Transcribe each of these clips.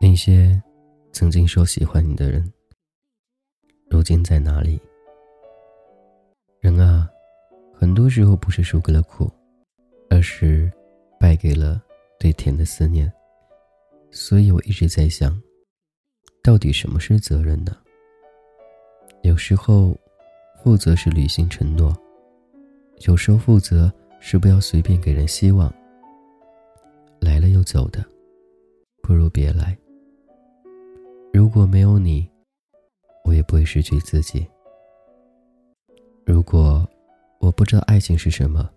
那些曾经说喜欢你的人，如今在哪里？人啊，很多时候不是输给了苦，而是败给了对甜的思念。所以我一直在想，到底什么是责任呢？有时候，负责是履行承诺；有时候，负责是不要随便给人希望。来了又走的，不如别来。如果没有你，我也不会失去自己。如果我不知道爱情是什么，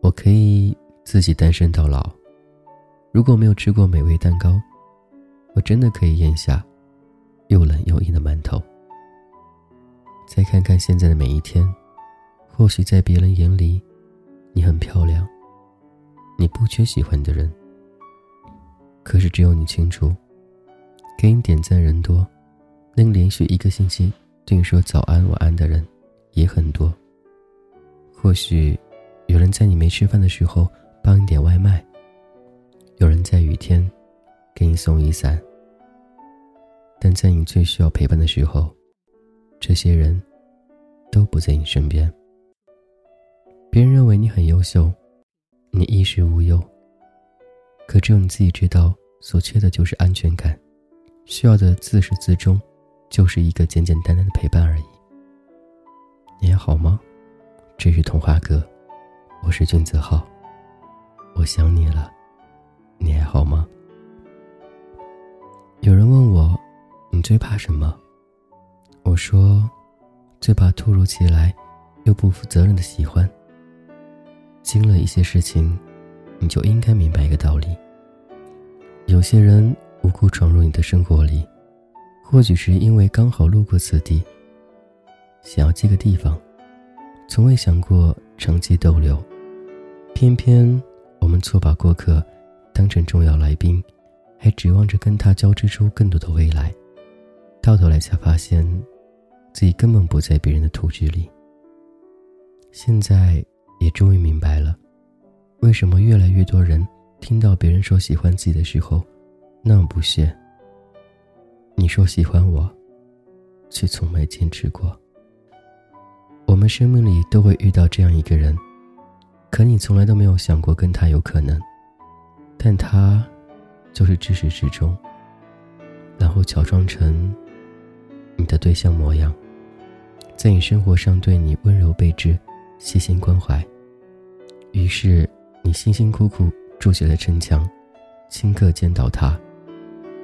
我可以自己单身到老。如果没有吃过美味蛋糕，我真的可以咽下又冷又硬的馒头。再看看现在的每一天，或许在别人眼里，你很漂亮，你不缺喜欢的人。可是只有你清楚。给你点赞人多，能连续一个星期对你说早安晚安的人也很多。或许有人在你没吃饭的时候帮你点外卖，有人在雨天给你送雨伞，但在你最需要陪伴的时候，这些人都不在你身边。别人认为你很优秀，你衣食无忧，可只有你自己知道，所缺的就是安全感。需要的自始至终，就是一个简简单单的陪伴而已。你还好吗？这是童话哥，我是君子浩。我想你了，你还好吗？有人问我，你最怕什么？说，最怕突如其来又不负责任的喜欢。经了一些事情，你就应该明白一个道理：有些人。无故闯入你的生活里，或许是因为刚好路过此地，想要借个地方，从未想过长期逗留。偏偏我们错把过客当成重要来宾，还指望着跟他交织出更多的未来，到头来才发现，自己根本不在别人的图纸里。现在也终于明白了，为什么越来越多人听到别人说喜欢自己的时候。那么不屑。你说喜欢我，却从没坚持过。我们生命里都会遇到这样一个人，可你从来都没有想过跟他有可能，但他就是至始至终，然后乔装成你的对象模样，在你生活上对你温柔备至、细心关怀。于是你辛辛苦苦筑起了城墙，顷刻见到他。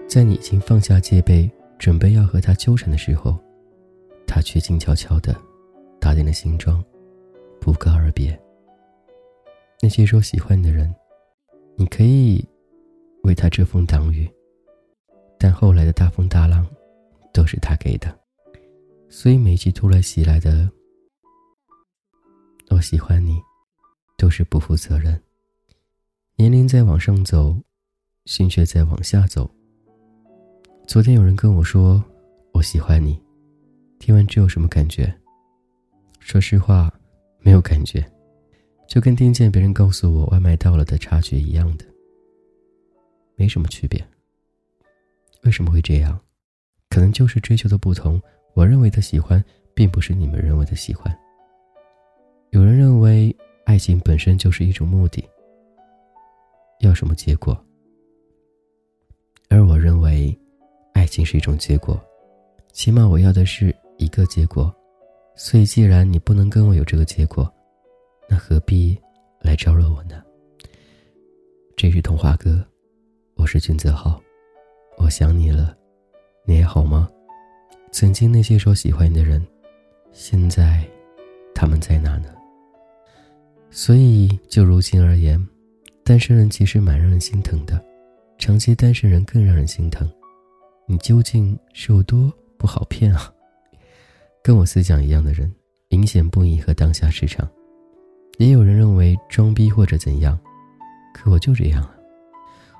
在你已经放下戒备，准备要和他纠缠的时候，他却静悄悄的打点了行装，不告而别。那些说喜欢你的人，你可以为他遮风挡雨，但后来的大风大浪都是他给的，所以每一句突然袭来的“我喜欢你”，都是不负责任。年龄在往上走，心却在往下走。昨天有人跟我说：“我喜欢你。”听完之后什么感觉？说实话，没有感觉，就跟听见别人告诉我外卖到了的差距一样的，没什么区别。为什么会这样？可能就是追求的不同。我认为的喜欢，并不是你们认为的喜欢。有人认为爱情本身就是一种目的，要什么结果？而我认为。爱情是一种结果，起码我要的是一个结果，所以既然你不能跟我有这个结果，那何必来招惹我呢？这是童话哥，我是君子浩，我想你了，你还好吗？曾经那些说喜欢你的人，现在他们在哪呢？所以就如今而言，单身人其实蛮让人心疼的，长期单身人更让人心疼。你究竟是有多不好骗啊？跟我思想一样的人，明显不迎合当下市场。也有人认为装逼或者怎样，可我就这样啊。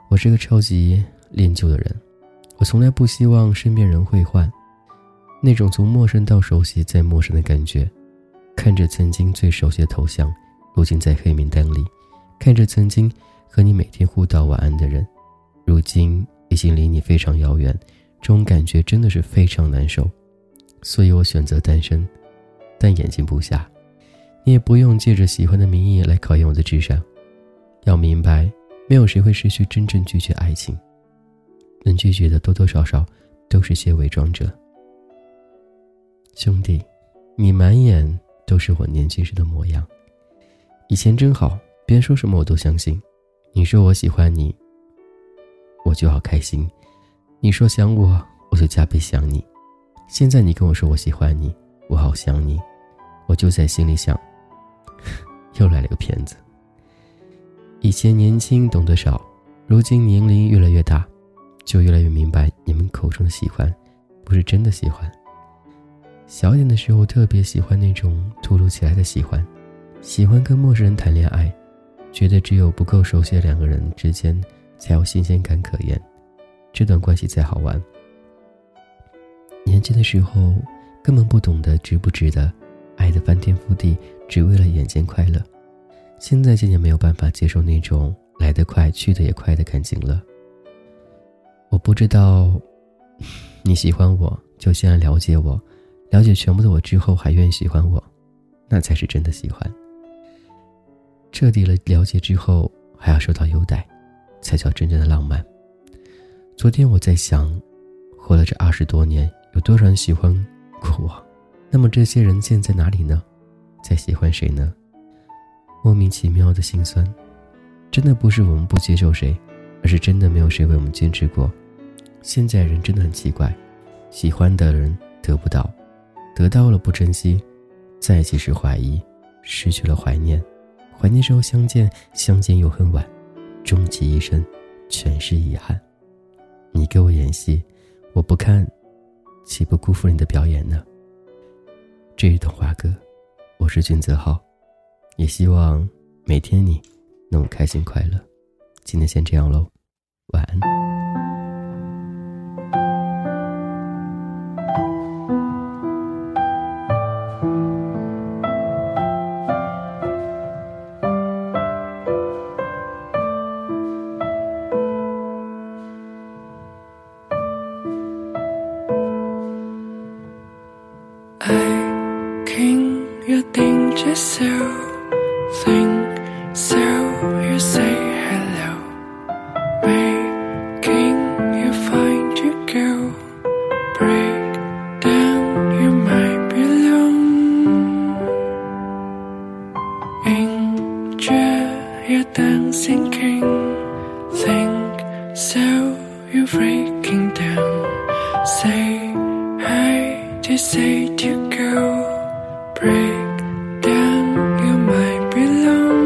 我是个超级恋旧的人，我从来不希望身边人会换。那种从陌生到熟悉再陌生的感觉，看着曾经最熟悉的头像，如今在黑名单里；看着曾经和你每天互道晚安的人，如今已经离你非常遥远。这种感觉真的是非常难受，所以我选择单身，但眼睛不瞎。你也不用借着喜欢的名义来考验我的智商。要明白，没有谁会失去真正拒绝爱情，能拒绝的多多少少都是些伪装者。兄弟，你满眼都是我年轻时的模样，以前真好，别人说什么我都相信。你说我喜欢你，我就好开心。你说想我，我就加倍想你。现在你跟我说我喜欢你，我好想你，我就在心里想，又来了个骗子。以前年轻懂得少，如今年龄越来越大，就越来越明白你们口中的喜欢，不是真的喜欢。小点的时候特别喜欢那种突如其来的喜欢，喜欢跟陌生人谈恋爱，觉得只有不够熟悉的两个人之间才有新鲜感可言。这段关系才好玩，年轻的时候根本不懂得值不值得，爱的翻天覆地，只为了眼前快乐。现在渐渐没有办法接受那种来得快去得也快的感情了。我不知道你喜欢我，就先来了解我，了解全部的我之后还愿意喜欢我，那才是真的喜欢。彻底了了解之后还要受到优待，才叫真正的浪漫。昨天我在想，活了这二十多年，有多少人喜欢过我？那么这些人现在哪里呢？在喜欢谁呢？莫名其妙的心酸，真的不是我们不接受谁，而是真的没有谁为我们坚持过。现在人真的很奇怪，喜欢的人得不到，得到了不珍惜，在一起时怀疑，失去了怀念，怀念时候相见，相见又很晚，终其一生，全是遗憾。你给我演戏，我不看，岂不辜负你的表演呢？这一段话歌，我是君泽浩，也希望每天你能开心快乐。今天先这样喽，晚安。So. Think so. You say hello. Making you find you go break down you might be alone. Enjoy your dancing king. Think so you're breaking down. Say hi to say to go break down, you might be alone.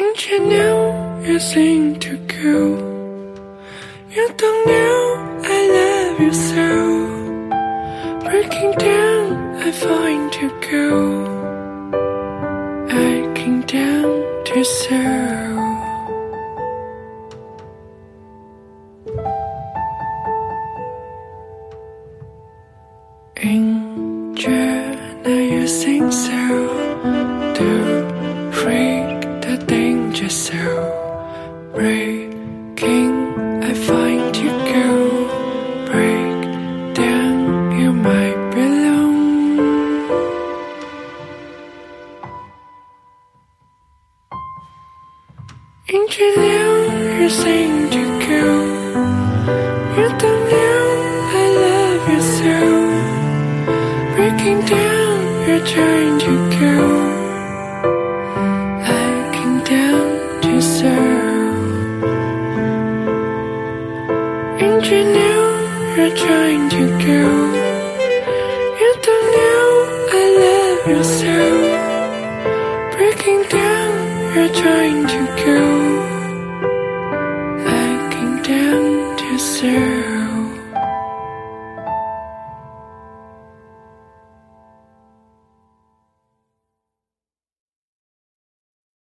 And you know you seem to go. You don't know I love you so. Breaking down, I find you go. I came down to serve. Breaking down, you're trying to go. And you know you're trying to go. You don't know I love you so. Breaking down, you're trying to go.